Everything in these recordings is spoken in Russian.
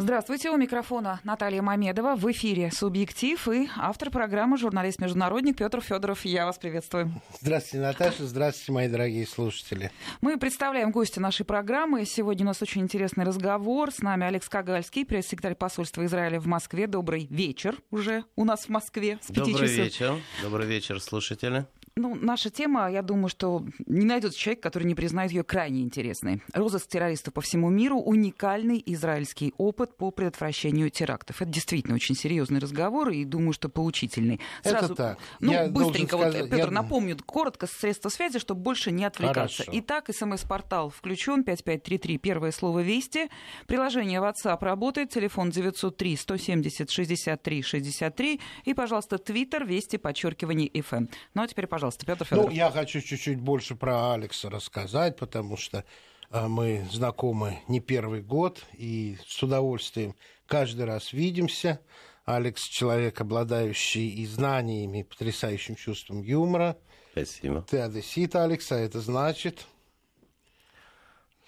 Здравствуйте, у микрофона Наталья Мамедова. В эфире «Субъектив» и автор программы журналист-международник Петр Федоров. Я вас приветствую. Здравствуйте, Наташа. Здравствуйте, мои дорогие слушатели. Мы представляем гостя нашей программы. Сегодня у нас очень интересный разговор. С нами Алекс Кагальский, пресс-секретарь посольства Израиля в Москве. Добрый вечер уже у нас в Москве. С Добрый часов. вечер. Добрый вечер, слушатели. Ну, наша тема, я думаю, что не найдется человек, который не признает ее крайне интересной. Розыск террористов по всему миру – уникальный израильский опыт по предотвращению терактов. Это действительно очень серьезный разговор и думаю, что поучительный. Сразу, Это так. Ну, я быстренько, вот, сказать, Петр, я... напомню, коротко средства связи, чтобы больше не отвлекаться. Хорошо. Итак, смс-портал включен, 5533, первое слово «Вести». Приложение WhatsApp работает, телефон 903 170 63 63 и, пожалуйста, Твиттер, Вести, подчеркивание, FM. Ну, а теперь, пожалуйста, пожалуйста, Петр Федоров. Ну, я хочу чуть-чуть больше про Алекса рассказать, потому что э, мы знакомы не первый год и с удовольствием каждый раз видимся. Алекс человек, обладающий и знаниями, и потрясающим чувством юмора. Спасибо. Ты одессит, Алекс, а это значит...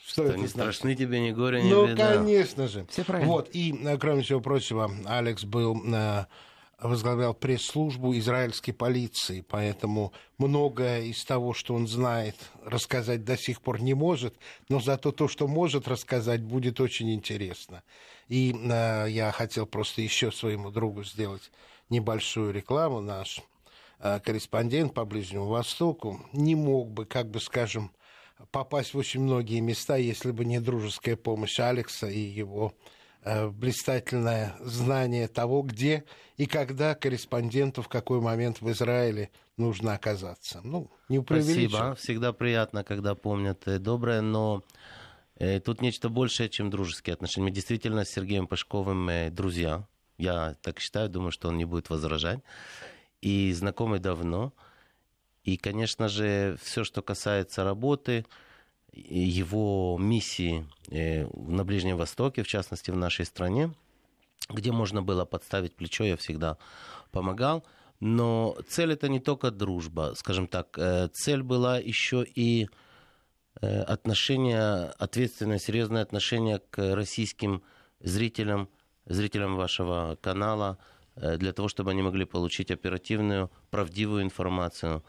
Что, что это не значит? страшны тебе ни горе, ни ну, беда. Ну, конечно же. Все правильно. Вот, и, э, кроме всего прочего, Алекс был на возглавлял пресс-службу израильской полиции, поэтому многое из того, что он знает, рассказать до сих пор не может, но зато то, что может рассказать, будет очень интересно. И э, я хотел просто еще своему другу сделать небольшую рекламу. Наш э, корреспондент по Ближнему Востоку не мог бы, как бы скажем, попасть в очень многие места, если бы не дружеская помощь Алекса и его блистательное знание того, где и когда корреспонденту в какой момент в Израиле нужно оказаться. Ну, не Спасибо. Всегда приятно, когда помнят э, доброе, но э, тут нечто большее, чем дружеские отношения. Мы действительно с Сергеем Пашковым э, друзья. Я так считаю, думаю, что он не будет возражать. И знакомы давно. И, конечно же, все, что касается работы, его миссии э, на Ближнем Востоке, в частности в нашей стране, где можно было подставить плечо, я всегда помогал. Но цель это не только дружба, скажем так, э, цель была еще и э, отношение, ответственное, серьезное отношение к российским зрителям, зрителям вашего канала, для того, чтобы они могли получить оперативную, правдивую информацию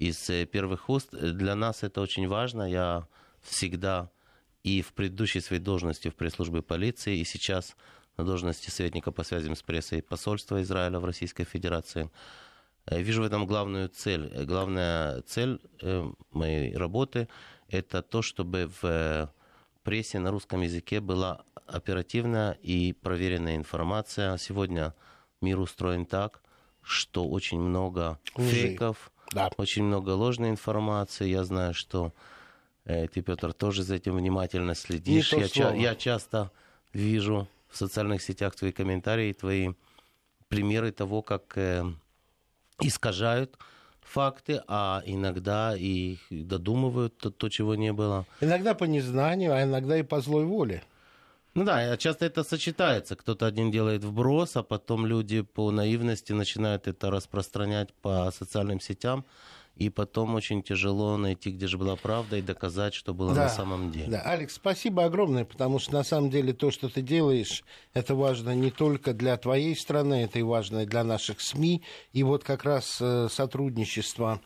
из первых уст. Для нас это очень важно. Я всегда и в предыдущей своей должности в пресс-службе полиции, и сейчас на должности советника по связям с прессой посольства Израиля в Российской Федерации. Э, вижу в этом главную цель. Главная цель э, моей работы – это то, чтобы в прессе на русском языке была оперативная и проверенная информация. Сегодня мир устроен так, что очень много Лжи. фейков, да. очень много ложной информации. Я знаю, что Э, ты, Петр, тоже за этим внимательно следишь. Я, ча- я часто вижу в социальных сетях твои комментарии, твои примеры того, как э, искажают факты, а иногда и додумывают то, то, чего не было. Иногда по незнанию, а иногда и по злой воле. Ну да, часто это сочетается. Кто-то один делает вброс, а потом люди по наивности начинают это распространять по социальным сетям и потом очень тяжело найти, где же была правда, и доказать, что было да, на самом деле. Да, Алекс, спасибо огромное, потому что на самом деле то, что ты делаешь, это важно не только для твоей страны, это и важно и для наших СМИ. И вот как раз э, сотрудничество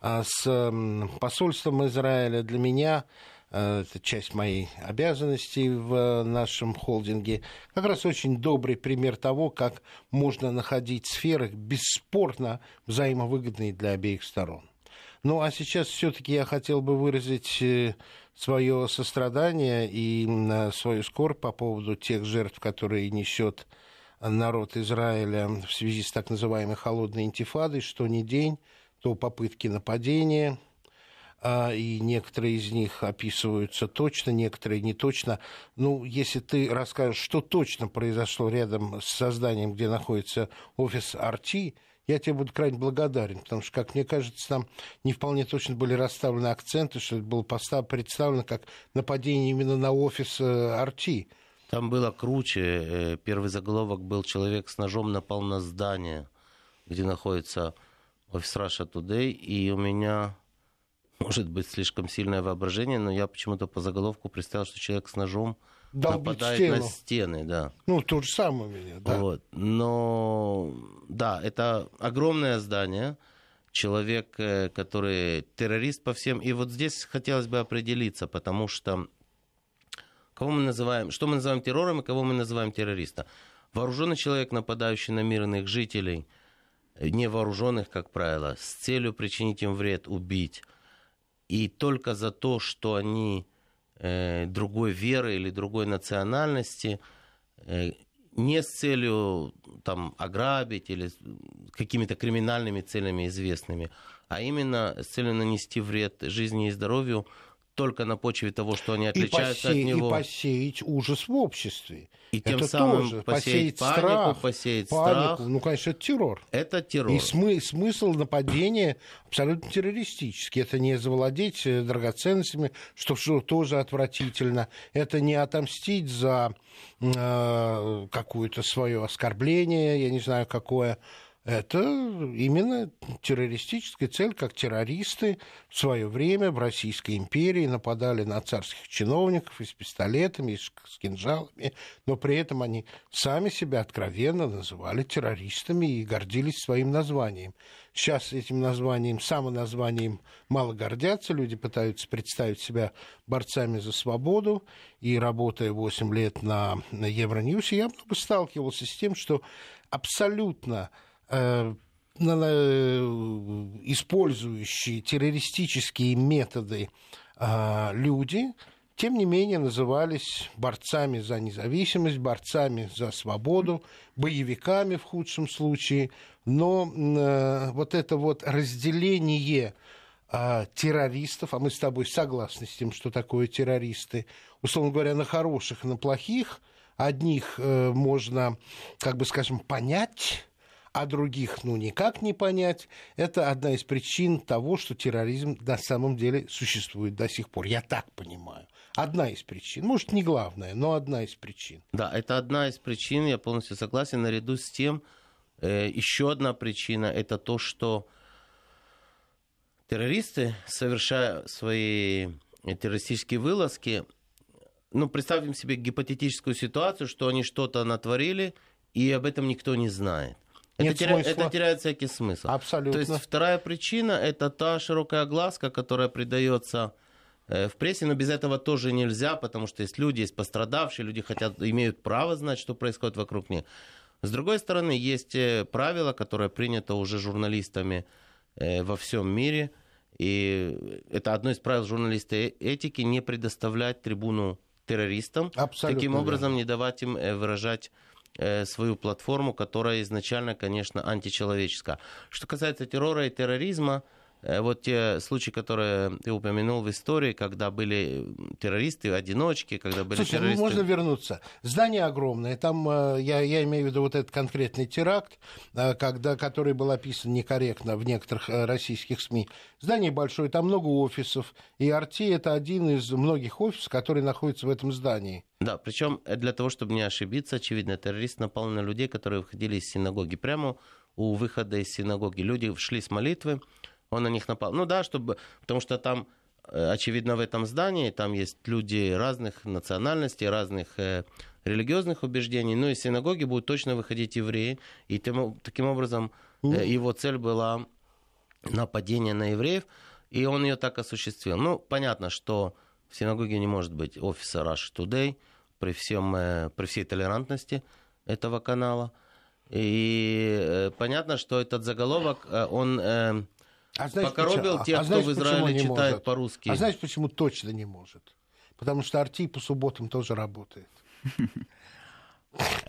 э, с посольством Израиля для меня это часть моей обязанностей в нашем холдинге, как раз очень добрый пример того, как можно находить сферы бесспорно взаимовыгодные для обеих сторон. Ну, а сейчас все-таки я хотел бы выразить э, свое сострадание и свою скорбь по поводу тех жертв, которые несет народ Израиля в связи с так называемой холодной интифадой, что не день, то попытки нападения, и некоторые из них описываются точно, некоторые не точно. Ну, если ты расскажешь, что точно произошло рядом с созданием, где находится офис Арти, я тебе буду крайне благодарен, потому что, как мне кажется, там не вполне точно были расставлены акценты, что это было представлено как нападение именно на офис э, Арти. Там было круче. Э, первый заголовок был «Человек с ножом напал на здание, где находится офис Russia Today», и у меня может быть слишком сильное воображение, но я почему-то по заголовку представил, что человек с ножом нападает стену. на стены, да. Ну, то же самое у меня, да. Вот. Но, да, это огромное здание, человек, э, который террорист по всем. И вот здесь хотелось бы определиться, потому что кого мы называем, что мы называем террором и кого мы называем террористом. Вооруженный человек, нападающий на мирных жителей, невооруженных, как правило, с целью причинить им вред, убить, и только за то, что они э, другой веры или другой национальности, э, не с целью там, ограбить или какими-то криминальными целями известными, а именно с целью нанести вред жизни и здоровью только на почве того, что они отличаются и посеять, от него. И посеять ужас в обществе. И тем это самым тоже посеять, панику, страх, посеять панику. страх. Ну, конечно, это террор. Это террор. И смы- смысл нападения абсолютно террористический. Это не завладеть э, драгоценностями, что, что тоже отвратительно. Это не отомстить за э, какое-то свое оскорбление, я не знаю какое. Это именно террористическая цель, как террористы в свое время в Российской империи нападали на царских чиновников и с пистолетами, и с кинжалами, но при этом они сами себя откровенно называли террористами и гордились своим названием. Сейчас этим названием, самоназванием мало гордятся, люди пытаются представить себя борцами за свободу, и работая 8 лет на, на Евроньюсе, я много сталкивался с тем, что абсолютно использующие террористические методы люди, тем не менее назывались борцами за независимость, борцами за свободу, боевиками в худшем случае. Но вот это вот разделение террористов, а мы с тобой согласны с тем, что такое террористы, условно говоря, на хороших и на плохих, одних можно, как бы скажем, понять а других, ну, никак не понять. Это одна из причин того, что терроризм на самом деле существует до сих пор. Я так понимаю. Одна из причин. Может, не главная, но одна из причин. Да, это одна из причин, я полностью согласен. Наряду с тем, э, еще одна причина – это то, что террористы, совершая свои террористические вылазки, ну, представим себе гипотетическую ситуацию, что они что-то натворили, и об этом никто не знает. Это, теря... это теряет всякий смысл. Абсолютно. То есть вторая причина это та широкая глазка, которая придается э, в прессе, но без этого тоже нельзя, потому что есть люди, есть пострадавшие, люди хотят, имеют право знать, что происходит вокруг них. С другой стороны, есть э, правило, которое принято уже журналистами э, во всем мире, и это одно из правил журналистской этики, не предоставлять трибуну террористам, Абсолютно таким образом верно. не давать им выражать свою платформу, которая изначально, конечно, античеловеческая. Что касается террора и терроризма, вот те случаи, которые ты упомянул в истории, когда были террористы, одиночки, когда были Слушай, террористы... ну можно вернуться. Здание огромное. Там, я, я имею в виду вот этот конкретный теракт, когда, который был описан некорректно в некоторых российских СМИ. Здание большое, там много офисов. И Арти – это один из многих офисов, который находится в этом здании. Да, причем для того, чтобы не ошибиться, очевидно, террорист напал на людей, которые выходили из синагоги. Прямо у выхода из синагоги люди шли с молитвы, он на них напал. Ну да, чтобы, потому что там, очевидно, в этом здании, там есть люди разных национальностей, разных э, религиозных убеждений. Ну, из синагоги будут точно выходить евреи. И тем, таким образом э, его цель была нападение на евреев, и он ее так осуществил. Ну, понятно, что в синагоге не может быть офиса Rush Today при, всем, э, при всей толерантности этого канала. И э, понятно, что этот заголовок, э, он... А знаешь, покоробил почему? тех, а, кто знаешь, в Израиле читает по-русски. А знаешь, почему точно не может? Потому что Арти по субботам тоже работает.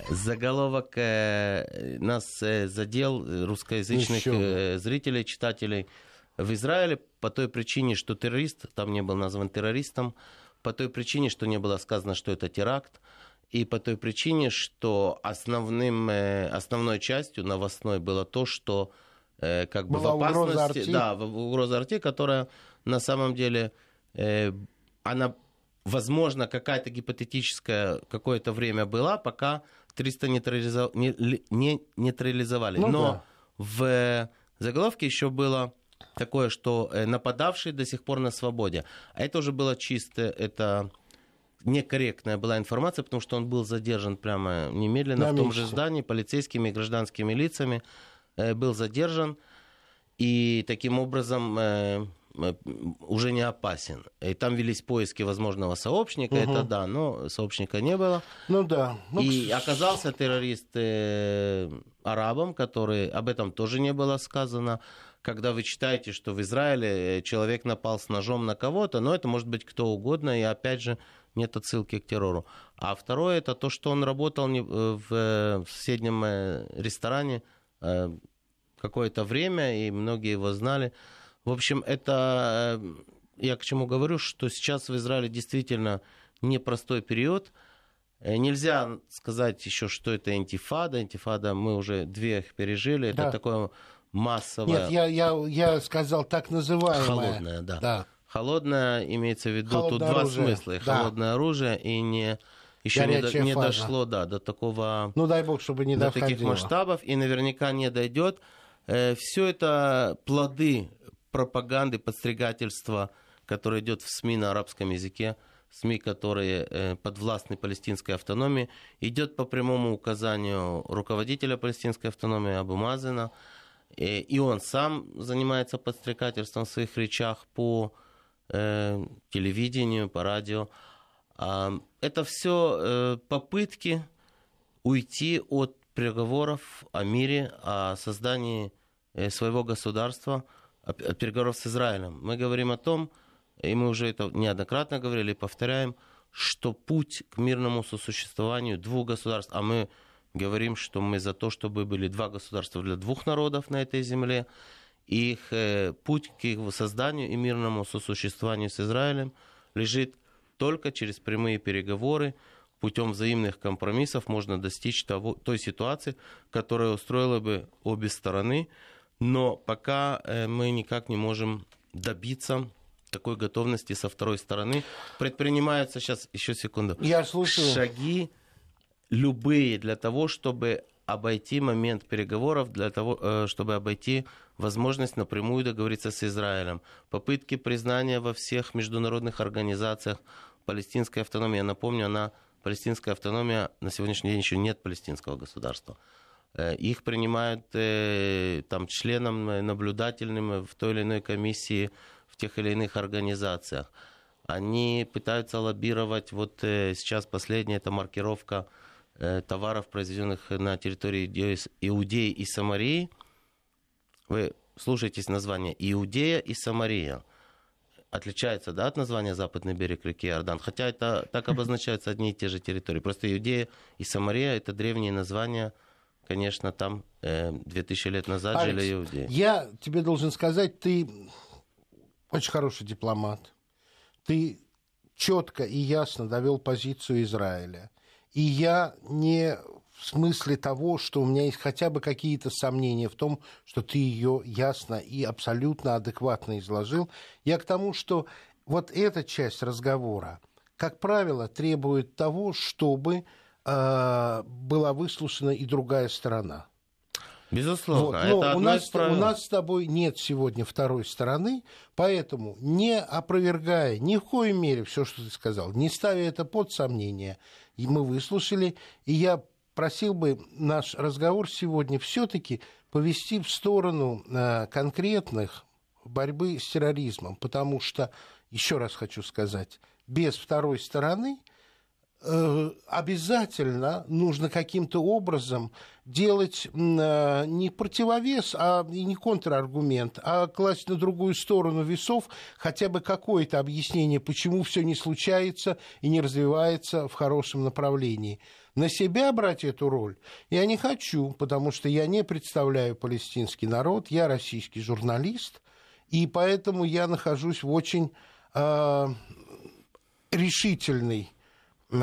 Заголовок э, нас э, задел русскоязычных э, зрителей, читателей в Израиле по той причине, что террорист там не был назван террористом, по той причине, что не было сказано, что это теракт, и по той причине, что основным, э, основной частью новостной было то, что э, как бы Была в угроза опасности, Арти? да, в- угроза Арти, которая на самом деле э, она возможно, какая-то гипотетическая какое-то время была, пока 300 нейтрализов- не, не нейтрализовали. Ну Но да. в заголовке еще было такое, что э, нападавший до сих пор на свободе. А это уже было чисто, это некорректная была информация, потому что он был задержан прямо немедленно На в том месте. же здании полицейскими и гражданскими лицами, был задержан и таким образом э, э, уже не опасен. И там велись поиски возможного сообщника, Мгм. это да, но сообщника не было. Ну да. Ну, и оказался террорист э, арабом, который об этом тоже не было сказано. Когда вы читаете, что в Израиле э, человек напал с ножом на кого-то, но это может быть кто угодно, и опять же нет отсылки к террору. А второе это то, что он работал э, в э, в соседнем э, ресторане э, какое-то время, и многие его знали. В общем, это э, я к чему говорю, что сейчас в Израиле действительно непростой период. Э, Нельзя сказать еще, что это интифада. Интифада, мы уже две их пережили. Это Да. такое массовое... Нет, я, я, я сказал так называемое. Холодное, да. Да. Холодное имеется в виду, тут Холодное два оружие, смысла. И да. Холодное оружие и не... Еще не, до- не фаза. дошло да, до такого Ну дай бог, чтобы не до доходило. таких масштабов и наверняка не дойдет. Все это плоды пропаганды, подстригательства, которое идет в СМИ на арабском языке, СМИ, которые э, подвластны палестинской автономии, идет по прямому указанию руководителя палестинской автономии Абу Мазена, Э, и он сам занимается подстрекательством в своих речах по э, телевидению, по радио. Это все попытки уйти от переговоров о мире, о создании э, своего государства, от переговоров с Израилем. Мы говорим о том, и мы уже это неоднократно говорили, повторяем, что путь к мирному сосуществованию двух государств, а мы говорим, что мы за то, чтобы были два государства для двух народов на этой земле, и их э, путь к их созданию и мирному сосуществованию с Израилем лежит только через прямые переговоры, путем взаимных компромиссов можно достичь того, той ситуации, которая устроила бы обе стороны. Но пока э, мы никак не можем добиться такой готовности со второй стороны. Предпринимаются сейчас, еще секунду, Я слушаю. шаги любые для того, чтобы обойти момент переговоров, для того, э, чтобы обойти возможность напрямую договориться с Израилем. Попытки признания во всех международных организациях палестинской автономии. Я напомню, она, палестинская автономия, на сегодняшний день еще нет палестинского государства. Э, Их принимают э, там, членом э, наблюдательным в той или иной комиссии в тех или иных организациях. Они пытаются лоббировать, вот сейчас последняя это маркировка товаров, произведенных на территории Иудеи и Самарии. Вы слушаетесь название Иудея и Самария. Отличается, да, от названия Западный берег реки Иордан. Хотя это так обозначаются одни и те же территории. Просто Иудея и Самария это древние названия. Конечно, там э, 2000 лет назад Алекс, жили иудеи. Я тебе должен сказать, ты очень хороший дипломат. Ты четко и ясно довел позицию Израиля. И я не в смысле того, что у меня есть хотя бы какие-то сомнения в том, что ты ее ясно и абсолютно адекватно изложил. Я к тому, что вот эта часть разговора, как правило, требует того, чтобы э, была выслушана и другая сторона. Безусловно, Вот, это но у одно нас, у нас с тобой нет сегодня второй стороны, поэтому не опровергая ни в коей мере все, что ты сказал, не ставя это под сомнение, и мы выслушали, и я просил бы наш разговор сегодня все-таки повести в сторону э, конкретных борьбы с терроризмом, потому что, еще раз хочу сказать, без второй стороны обязательно нужно каким-то образом делать э, не противовес, а и не контраргумент, а класть на другую сторону весов хотя бы какое-то объяснение, почему все не случается и не развивается в хорошем направлении. На себя брать эту роль я не хочу, потому что я не представляю палестинский народ, я российский журналист, и поэтому я нахожусь в очень э, решительной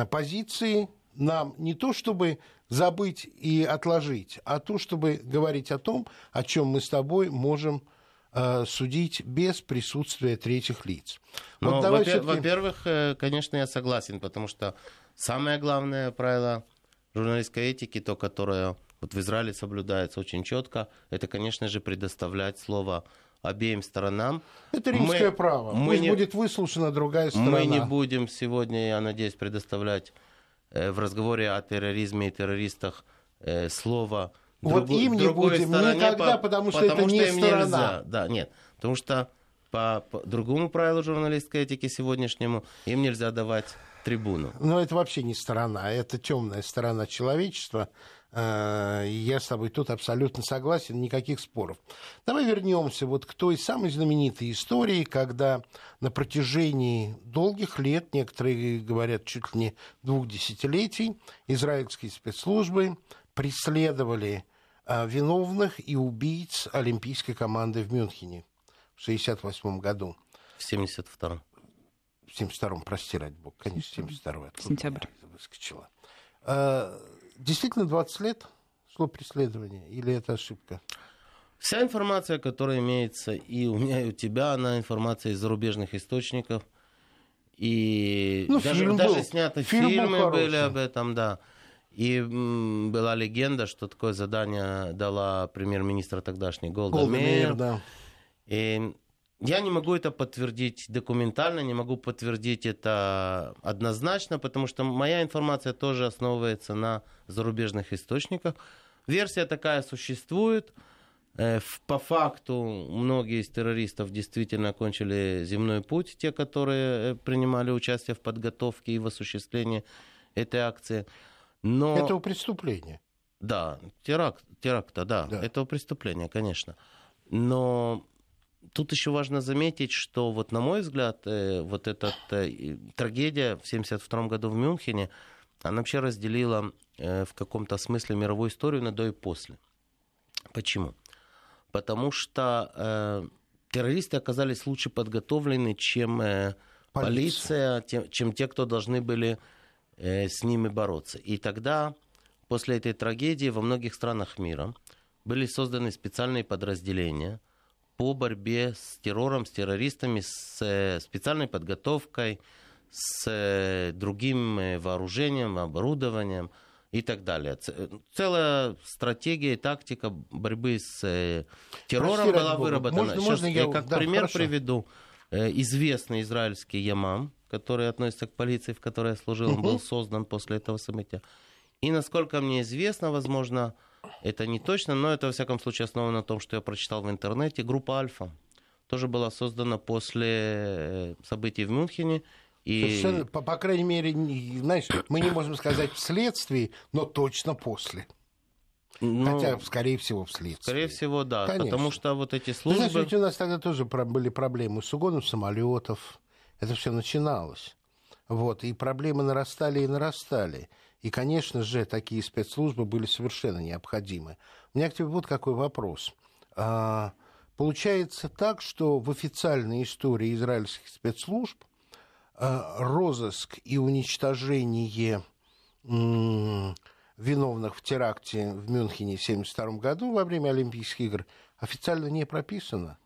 позиции нам не то чтобы забыть и отложить, а то чтобы говорить о том, о чем мы с тобой можем э, судить без присутствия третьих лиц. Вот давай во-пер- Во-первых, э, конечно, я согласен, потому что самое главное правило журналистской этики, то, которое вот в Израиле соблюдается очень четко, это, конечно же, предоставлять слово обеим сторонам. Это римское мы, право. Мы Пусть не, будет выслушана другая сторона. Мы не будем сегодня, я надеюсь, предоставлять э, в разговоре о терроризме и террористах э, слово вот друг, им не будем стороне, никогда, по, потому что потому это что не сторона. Нельзя. Да, нет, потому что по, по другому правилу журналистской этики сегодняшнему им нельзя давать трибуну. Но это вообще не сторона, это темная сторона человечества. Э, я с тобой тут абсолютно согласен, никаких споров. Давай вернемся вот к той самой знаменитой истории, когда на протяжении долгих лет, некоторые говорят чуть ли не двух десятилетий, израильские спецслужбы преследовали э, виновных и убийц олимпийской команды в Мюнхене в 1968 году. В 1972 В 1972-м, прости, ради бога, конечно, 72 Сентябрь. Выскочила. Действительно 20 лет шло преследование, или это ошибка? Вся информация, которая имеется и у меня, и у тебя, она информация из зарубежных источников. И ну, даже, фильм даже был. сняты фильм фильмы были об этом, да. И м, была легенда, что такое задание дала премьер-министра тогдашний Голда, Голда Мейер. Да. И я не могу это подтвердить документально, не могу подтвердить это однозначно, потому что моя информация тоже основывается на зарубежных источниках. Версия такая существует. Э, по факту многие из террористов действительно окончили земной путь, те, которые э, принимали участие в подготовке и в осуществлении этой акции. Но... Этого преступления. Да, теракт, теракта, да, да, этого преступления, конечно. Но Тут еще важно заметить, что вот на мой взгляд, э, вот эта э, трагедия в 1972 году в Мюнхене, она вообще разделила э, в каком-то смысле мировую историю на до и после. Почему? Потому что террористы оказались лучше подготовлены, чем полиция, полиция чем те, кто должны были с ними бороться. И тогда, после этой трагедии, во многих странах мира были созданы специальные подразделения – по борьбе с террором, с террористами, с э, специальной подготовкой, с э, другим э, вооружением, оборудованием и так далее. Целая стратегия и тактика борьбы с террором Прости, была выработана. Можно, Сейчас можно я как да, пример хорошо. приведу. Известный израильский Ямам, который относится к полиции, в которой я служил, он был создан после этого события. И насколько мне известно, возможно, это не точно, но это, во всяком случае, основано на том, что я прочитал в интернете. Группа «Альфа» тоже была создана после э, событий в Мюнхене. И... Совершенно, по, по крайней мере, знаешь, мы не можем сказать вследствие, но точно после. Ну, Хотя, скорее всего, вследствие. Скорее всего, да. Конечно. Потому что вот эти службы... Ты знаешь, ведь у нас тогда тоже были проблемы с угоном самолетов. Это все начиналось. Вот, и проблемы нарастали и нарастали. И, конечно же, такие спецслужбы были совершенно необходимы. У меня к тебе вот какой вопрос. А, получается так, что в официальной истории израильских спецслужб а, розыск и уничтожение виновных в теракте в Мюнхене в 1972 году во время Олимпийских игр официально не прописано.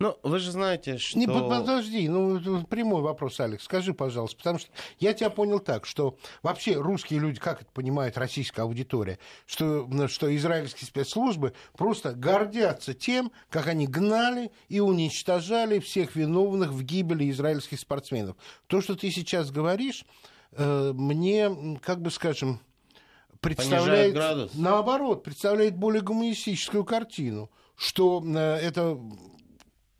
Ну, вы же знаете, что... Не, подожди, ну, прямой вопрос, Алекс, скажи, пожалуйста, потому что я тебя понял так, что вообще русские люди, как это понимает российская аудитория, что, что израильские спецслужбы просто гордятся тем, как они гнали и уничтожали всех виновных в гибели израильских спортсменов. То, что ты сейчас говоришь, э, мне, как бы скажем, представляет... Наоборот, представляет более гуманистическую картину, что э, это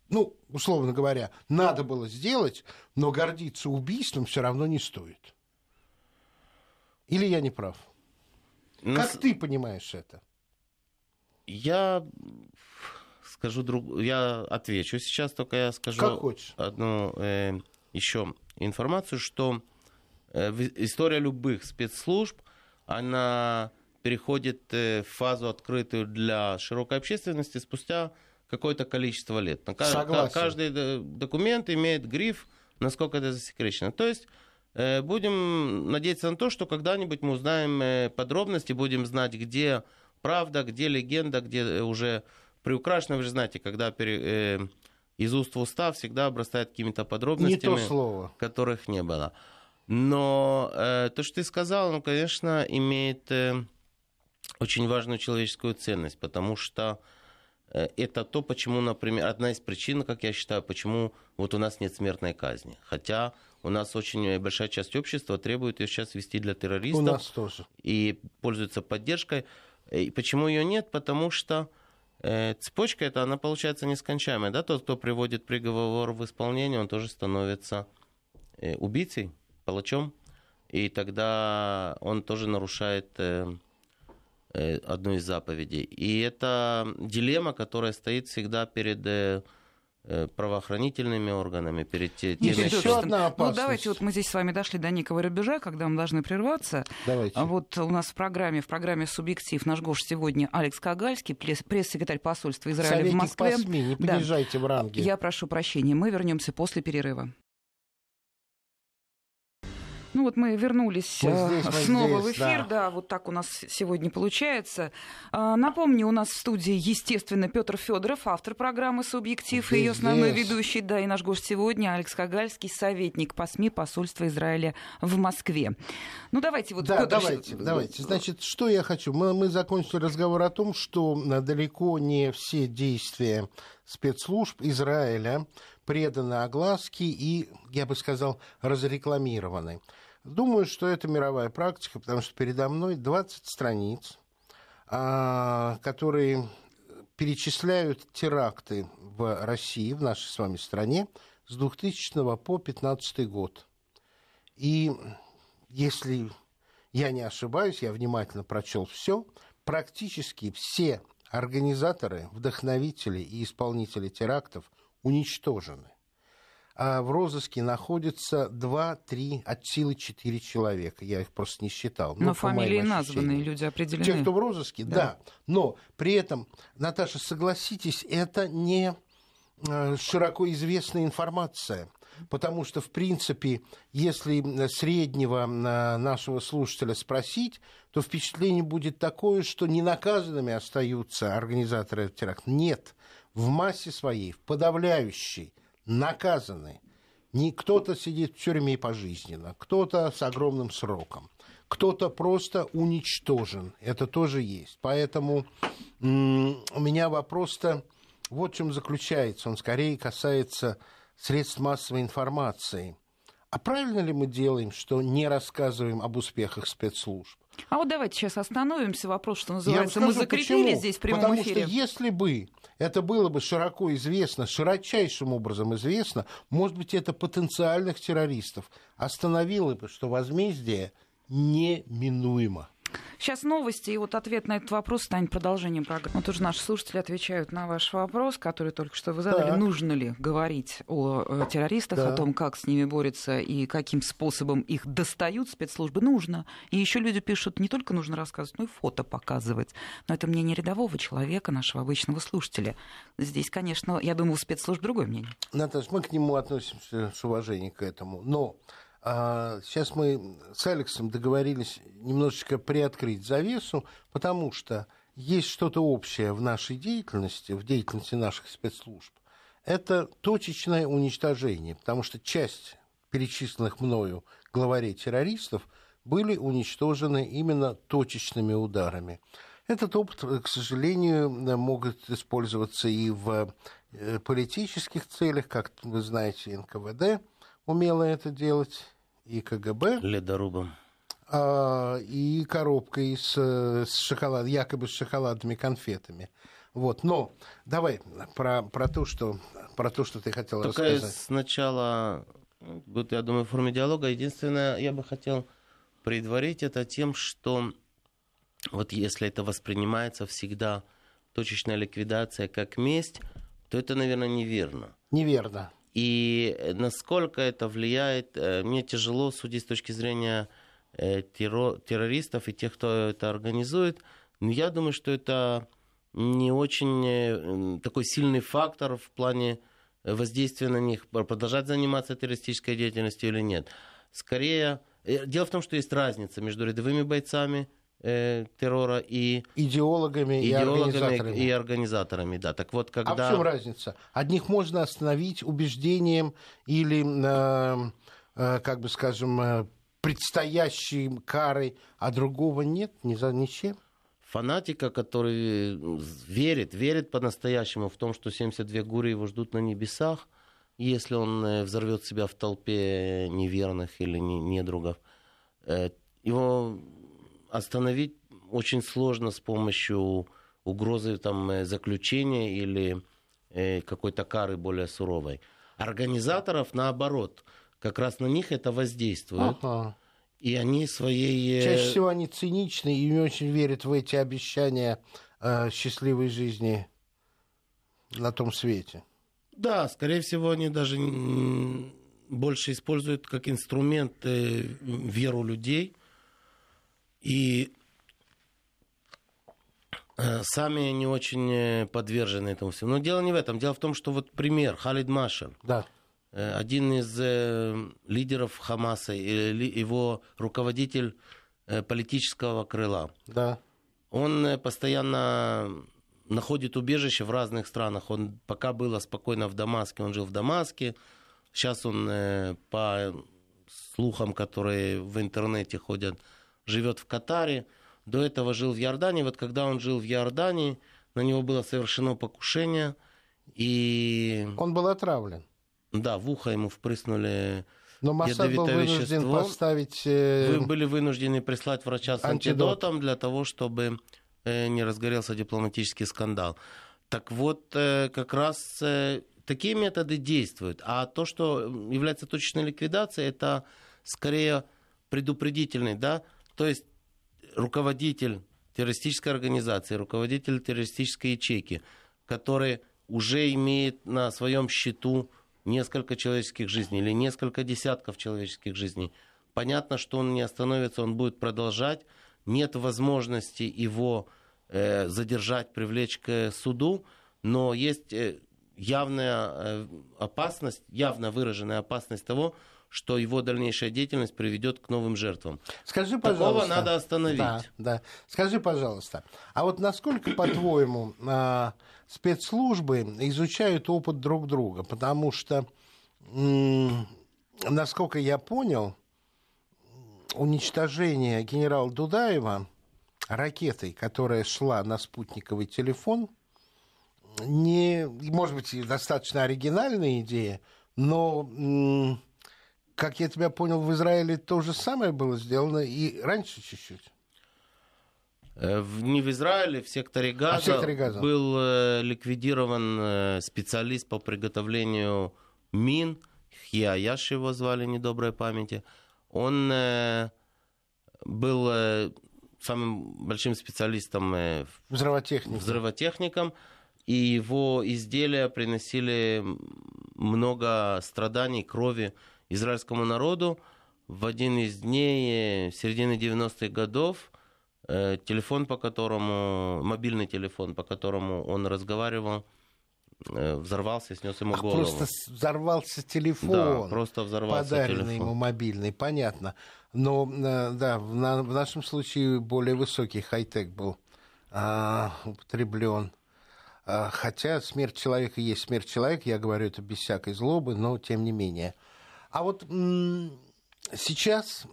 ну, условно говоря, надо было сделать, но гордиться убийством все равно не стоит. Или я не прав? Ну, как ты понимаешь это? Я скажу друг, я отвечу сейчас, только я скажу как хочешь. одну э, еще информацию, что э, история любых спецслужб, она переходит э, в фазу открытую для широкой общественности спустя какое-то количество лет. Согласен. Каждый документ имеет гриф, насколько это засекречено. То есть э, будем надеяться на то, что когда-нибудь мы узнаем э, подробности, будем знать, где правда, где легенда, где э, уже приукрашено. Вы же знаете, когда пере, из уст в уста всегда обрастает какими-то подробностями, не то слово. которых не было. Но э, то, что ты сказал, ну, конечно, имеет э, очень важную человеческую ценность, потому что это то, почему, например, одна из причин, как я считаю, почему вот у нас нет смертной казни. Хотя у нас очень большая часть общества требует ее сейчас вести для террористов. У нас тоже. И пользуется поддержкой. И почему ее нет? Потому что э, цепочка эта, она получается нескончаемая. Да? Тот, кто приводит приговор в исполнение, он тоже становится э, убийцей, палачом. И тогда он тоже нарушает э, э, одну из заповедей. И это дилемма, которая стоит всегда перед... Э, Э, правоохранительными органами, перед теми... Еще одна опасность. Ну, давайте, вот мы здесь с вами дошли до некого рубежа, когда мы должны прерваться. Давайте. Вот у нас в программе, в программе «Субъектив» наш гость сегодня Алекс Кагальский, пресс-секретарь посольства Израиля Советник в Москве. По СМИ, не понижайте да. в ранге. Я прошу прощения, мы вернемся после перерыва. Ну вот мы вернулись мы здесь, мы снова здесь, в эфир, да. да, вот так у нас сегодня получается. А, напомню, у нас в студии, естественно, Петр Федоров, автор программы «Субъектив», здесь, и ее основной здесь. ведущий, да, и наш гость сегодня Алекс Кагальский, советник по СМИ посольства Израиля в Москве. Ну давайте вот... Да, Пётр... давайте, давайте. Значит, что я хочу? Мы, мы закончили разговор о том, что далеко не все действия спецслужб Израиля преданы огласке и, я бы сказал, разрекламированы. Думаю, что это мировая практика, потому что передо мной 20 страниц, а, которые перечисляют теракты в России, в нашей с вами стране, с 2000 по 2015 год. И если я не ошибаюсь, я внимательно прочел все, практически все организаторы, вдохновители и исполнители терактов уничтожены. А в розыске находится 2-3, от силы 4 человека. Я их просто не считал. Но ну, фамилии названные, люди определены. Те, кто в розыске, да. да. Но при этом, Наташа, согласитесь, это не э, широко известная информация. Потому что, в принципе, если среднего э, нашего слушателя спросить, то впечатление будет такое, что ненаказанными остаются организаторы теракта. Нет в массе своей, в подавляющей, наказаны. Не кто-то сидит в тюрьме пожизненно, кто-то с огромным сроком, кто-то просто уничтожен. Это тоже есть. Поэтому у меня вопрос-то вот в чем заключается. Он скорее касается средств массовой информации. А правильно ли мы делаем, что не рассказываем об успехах спецслужб? А вот давайте сейчас остановимся. Вопрос, что называется, скажу, мы закрепили почему. здесь в прямом Потому эфире. что если бы это было бы широко известно, широчайшим образом известно, может быть, это потенциальных террористов остановило бы, что возмездие неминуемо. Сейчас новости, и вот ответ на этот вопрос станет продолжением программы. Вот уже наши слушатели отвечают на ваш вопрос, который только что вы задали. Так. Нужно ли говорить о э, террористах, да. о том, как с ними борются и каким способом их достают спецслужбы? Нужно. И еще люди пишут, не только нужно рассказывать, но и фото показывать. Но это мнение рядового человека, нашего обычного слушателя. Здесь, конечно, я думаю, у спецслужб другое мнение. Наташа, мы к нему относимся с уважением к этому. Но сейчас мы с Алексом договорились немножечко приоткрыть завесу, потому что есть что-то общее в нашей деятельности, в деятельности наших спецслужб. Это точечное уничтожение, потому что часть перечисленных мною главарей террористов были уничтожены именно точечными ударами. Этот опыт, к сожалению, могут использоваться и в э, политических целях, как вы знаете, НКВД – умело это делать, и КГБ. Ледорубом. А, и коробкой с, с шоколад, якобы с шоколадными конфетами. Вот, но давай про, про, то, что, про то, что ты хотел Только рассказать. сначала, вот я думаю, в форме диалога, единственное, я бы хотел предварить это тем, что вот если это воспринимается всегда точечная ликвидация как месть, то это, наверное, неверно. Неверно. И насколько это влияет, э, мне тяжело судить с точки зрения э, террористов и тех, кто это организует. Но я думаю, что это не очень э, такой сильный фактор в плане воздействия на них, продолжать заниматься террористической деятельностью или нет. Скорее, дело в том, что есть разница между рядовыми бойцами – э, террора и идеологами, идеологами и организаторами. И организаторами, да. Так вот, когда... А в чем разница? Одних можно остановить убеждением или, э, э, как бы скажем, э, предстоящей карой, а другого нет, ни за ничем. фанатика, который верит, верит по-настоящему в том, что 72 гури его ждут на небесах, если он э, взорвет себя в толпе неверных или недругов. Его остановить очень сложно с помощью угрозы там, э, заключения или какой-то кары более суровой. Организаторов, наоборот, как раз на них это воздействует. Ага. И они своей... Чаще всего они циничны и не очень верят в эти обещания э, счастливой жизни на том свете. Да, скорее всего, они даже больше используют как инструмент э, веру людей. И э, сами они очень э, подвержены этому всему. Но дело не в этом. Дело в том, что вот пример Халид Машер. Да. Один из лидеров Хамаса, его руководитель политического крыла. Да. Он постоянно находит убежище в разных странах. Он пока было спокойно в Дамаске, он жил в Дамаске. Сейчас он, э, по слухам, которые в интернете ходят, живет в Катаре. До этого жил в Иордании. Вот когда он жил в Иордании, на него было совершено покушение. И... Он был отравлен. Да, в ухо ему впрыснули но Масад был вынужден вещество. поставить... Э... Вы были вынуждены прислать врача с антидот. антидотом для того, чтобы Э, не разгорелся дипломатический скандал. Так вот, э, как раз э, такие методы действуют. А то, что является точечной ликвидацией, это скорее предупредительный, да, то есть руководитель террористической организации, руководитель террористической ячейки, который уже имеет на своем счету несколько человеческих жизней или несколько десятков человеческих жизней. Понятно, что он не остановится, он будет продолжать нет возможности его э, задержать, привлечь к суду, но есть э, явная э, опасность, явно выраженная опасность того, что его дальнейшая деятельность приведет к новым жертвам. Скажи, пожалуйста. Такого надо остановить. Да, да. Скажи, пожалуйста, а вот насколько, по-твоему, а, спецслужбы изучают опыт друг друга? Потому что, насколько я понял, уничтожение генерала Дудаева ракетой, которая шла на спутниковый телефон, не, может быть, достаточно оригинальная идея, но, как я тебя понял, в Израиле то же самое было сделано и раньше чуть-чуть. Э, не в Израиле, в секторе Газа, а в секторе Газа. был э, ликвидирован э, специалист по приготовлению мин, Хияяш его звали, недоброй памяти. Он э, был э, самым большим специалистом э, взрывотехником. взрывотехником, и его изделия приносили много страданий, крови израильскому народу. В один из дней середины 90-х годов телефон, по которому, мобильный телефон, по которому он разговаривал, Э, взорвался и снес ему Ах, голову. Просто взорвался телефон. Да, просто взорвался подаренный телефон. ему мобильный, понятно. Но э, да, в, на, в нашем случае более высокий хай-тек был а, употреблен. А, хотя смерть человека есть смерть человека, я говорю это без всякой злобы, но тем не менее. А вот м- сейчас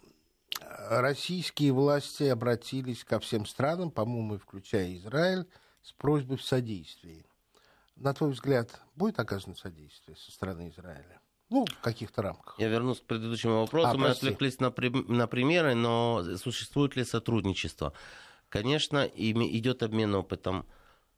российские власти обратились ко всем странам, по-моему, включая Израиль, с просьбой в содействии. На твой взгляд, будет оказано содействие со стороны Израиля? Ну, в каких-то рамках. Я вернусь к предыдущему вопросу. А, Мы прости. отвлеклись на, на примеры, но существует ли сотрудничество? Конечно, идет обмен опытом.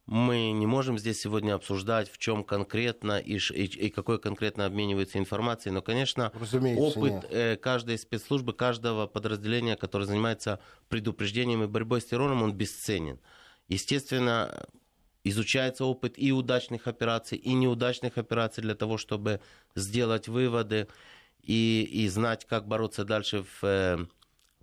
Мы не можем здесь сегодня обсуждать, в чем конкретно и, и, и какой конкретно обменивается информацией, но, конечно, Разумеется, опыт э, каждой спецслужбы, каждого подразделения, которое занимается предупреждением и борьбой с террором, он бесценен. Естественно, изучается опыт и удачных операций, и неудачных операций для того, чтобы сделать выводы и, и знать, как бороться дальше в, э,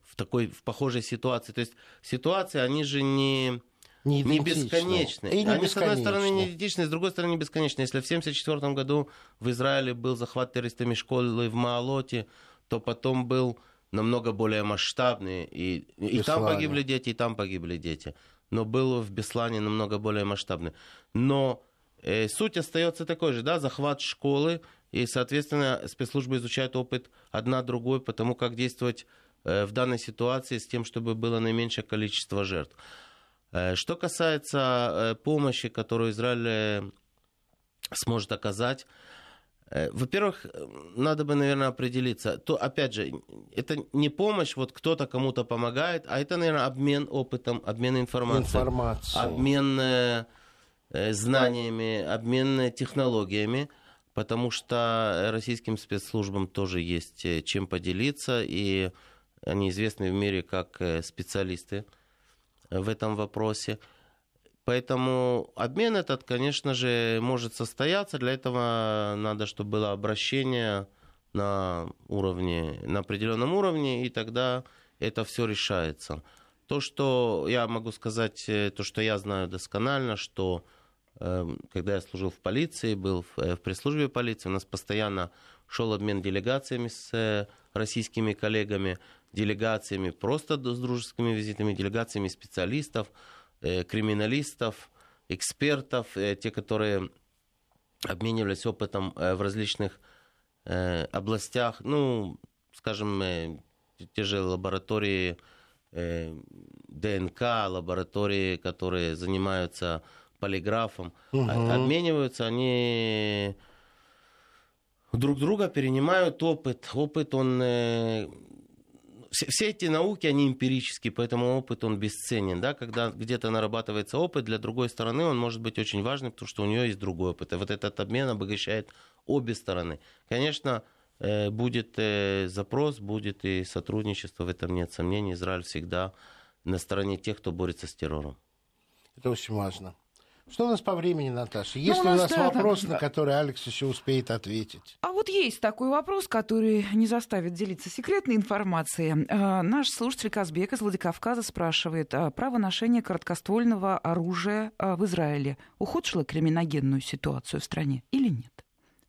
в такой в похожей ситуации. То есть ситуации, они же не, не, не бесконечны. И не они, с одной стороны, не идентичны, с другой стороны, не бесконечны. Если в 1974 году в Израиле был захват террористами школы в Маалоте, то потом был намного более масштабный. И, и там погибли дети, и там погибли дети но был в Беслане намного более масштабный. Но э, суть остается такой же, да, захват школы, и, соответственно, спецслужбы изучают опыт одна другой, потому как действовать э, в данной ситуации с тем, чтобы было наименьшее количество жертв. Что касается помощи, которую Израиль сможет оказать, во-первых, надо бы, наверное, определиться. То, опять же, это не помощь, вот кто-то кому-то помогает, а это, наверное, обмен опытом, обмен информацией. Информация. Обмен знаниями, обмен технологиями потому что российским спецслужбам тоже есть э, чем поделиться, и они известны в мире как э, специалисты в этом вопросе. Поэтому обмен этот, конечно же, может состояться. Для этого надо, чтобы было обращение на уровне, на определенном уровне, и тогда это все решается. То, что я могу сказать, э, то, что я знаю досконально, что Эм, когда я служил в полиции, был э, в пресс-службе полиции, у нас постоянно шел обмен делегациями с э, российскими коллегами, делегациями просто с дружескими визитами, делегациями специалистов, э, криминалистов, экспертов, те, которые обменивались опытом в различных областях, ну, скажем, те же лаборатории ДНК, лаборатории, которые занимаются полиграфом, угу. обмениваются, они друг друга перенимают опыт. Опыт, он... Все, все эти науки, они эмпирические, поэтому опыт, он бесценен. Да? Когда где-то нарабатывается опыт, для другой стороны он может быть очень важным, потому что у нее есть другой опыт. И вот этот обмен обогащает обе стороны. Конечно, э, будет э, запрос, будет и сотрудничество, в этом нет сомнений. Израиль всегда на стороне тех, кто борется с террором. Это очень важно. Что у нас по времени, Наташа? Есть ну, ли у нас, да, вопрос, да. на который Алекс еще успеет ответить? А вот есть такой вопрос, который не заставит делиться секретной информацией. А, наш слушатель Казбек из Владикавказа спрашивает, а право ношения короткоствольного оружия а, в Израиле ухудшило криминогенную ситуацию в стране или нет?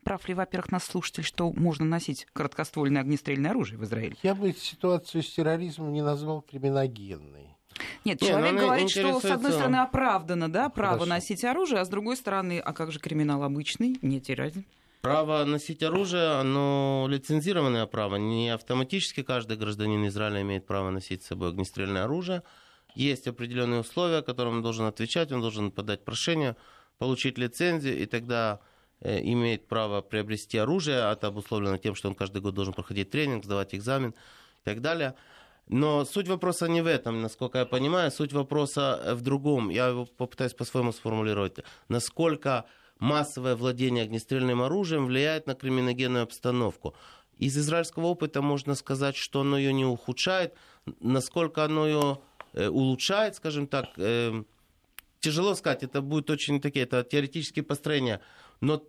Прав ли, во-первых, наш слушатель, что можно носить короткоствольное огнестрельное оружие в Израиле? Я бы ситуацию с терроризмом не назвал криминогенной. Нет, не, человек говорит, что с одной стороны оправдано, да, право Хорошо. носить оружие, а с другой стороны, а как же криминал обычный, не терять? Право носить оружие, оно лицензированное право. Не автоматически каждый гражданин Израиля имеет право носить с собой огнестрельное оружие. Есть определенные условия, которым он должен отвечать, он должен подать прошение, получить лицензию, и тогда э, имеет право приобрести оружие. Это обусловлено тем, что он каждый год должен проходить тренинг, сдавать экзамен и так далее. Но суть вопроса не в этом, насколько я понимаю. Суть вопроса в другом. Я его попытаюсь по-своему сформулировать. Насколько массовое владение огнестрельным оружием влияет на криминогенную обстановку. Из израильского опыта можно сказать, что оно ее не ухудшает. Насколько оно ее э, улучшает, скажем так, э, тяжело сказать. Это будет очень такие, это теоретические построения. Но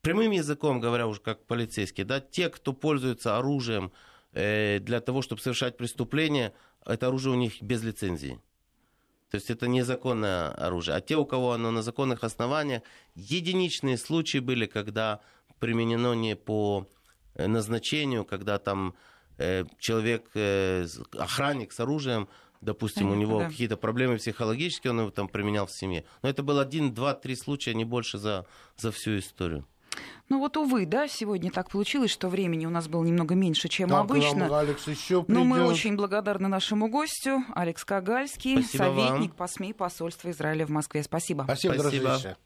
прямым языком говоря уже как полицейский, да, те, кто пользуется оружием, Э, для того, чтобы совершать преступление, это оружие у них без лицензии. То есть это незаконное оружие. А те, у кого оно на законных основаниях, единичные случаи были, когда применено не по э, назначению, когда там э, человек, охранник с оружием, допустим, Понятно, у него да. какие-то проблемы психологические, он его там применял в семье. Но это был один, два, три случая, не больше за, за всю историю. Ну вот, увы, да, сегодня так получилось, что времени у нас было немного меньше, чем так, обычно. Нам Алекс еще Но мы очень благодарны нашему гостю, Алекс Кагальский, Спасибо советник вам. по СМИ посольства Израиля в Москве. Спасибо. Спасибо, Спасибо.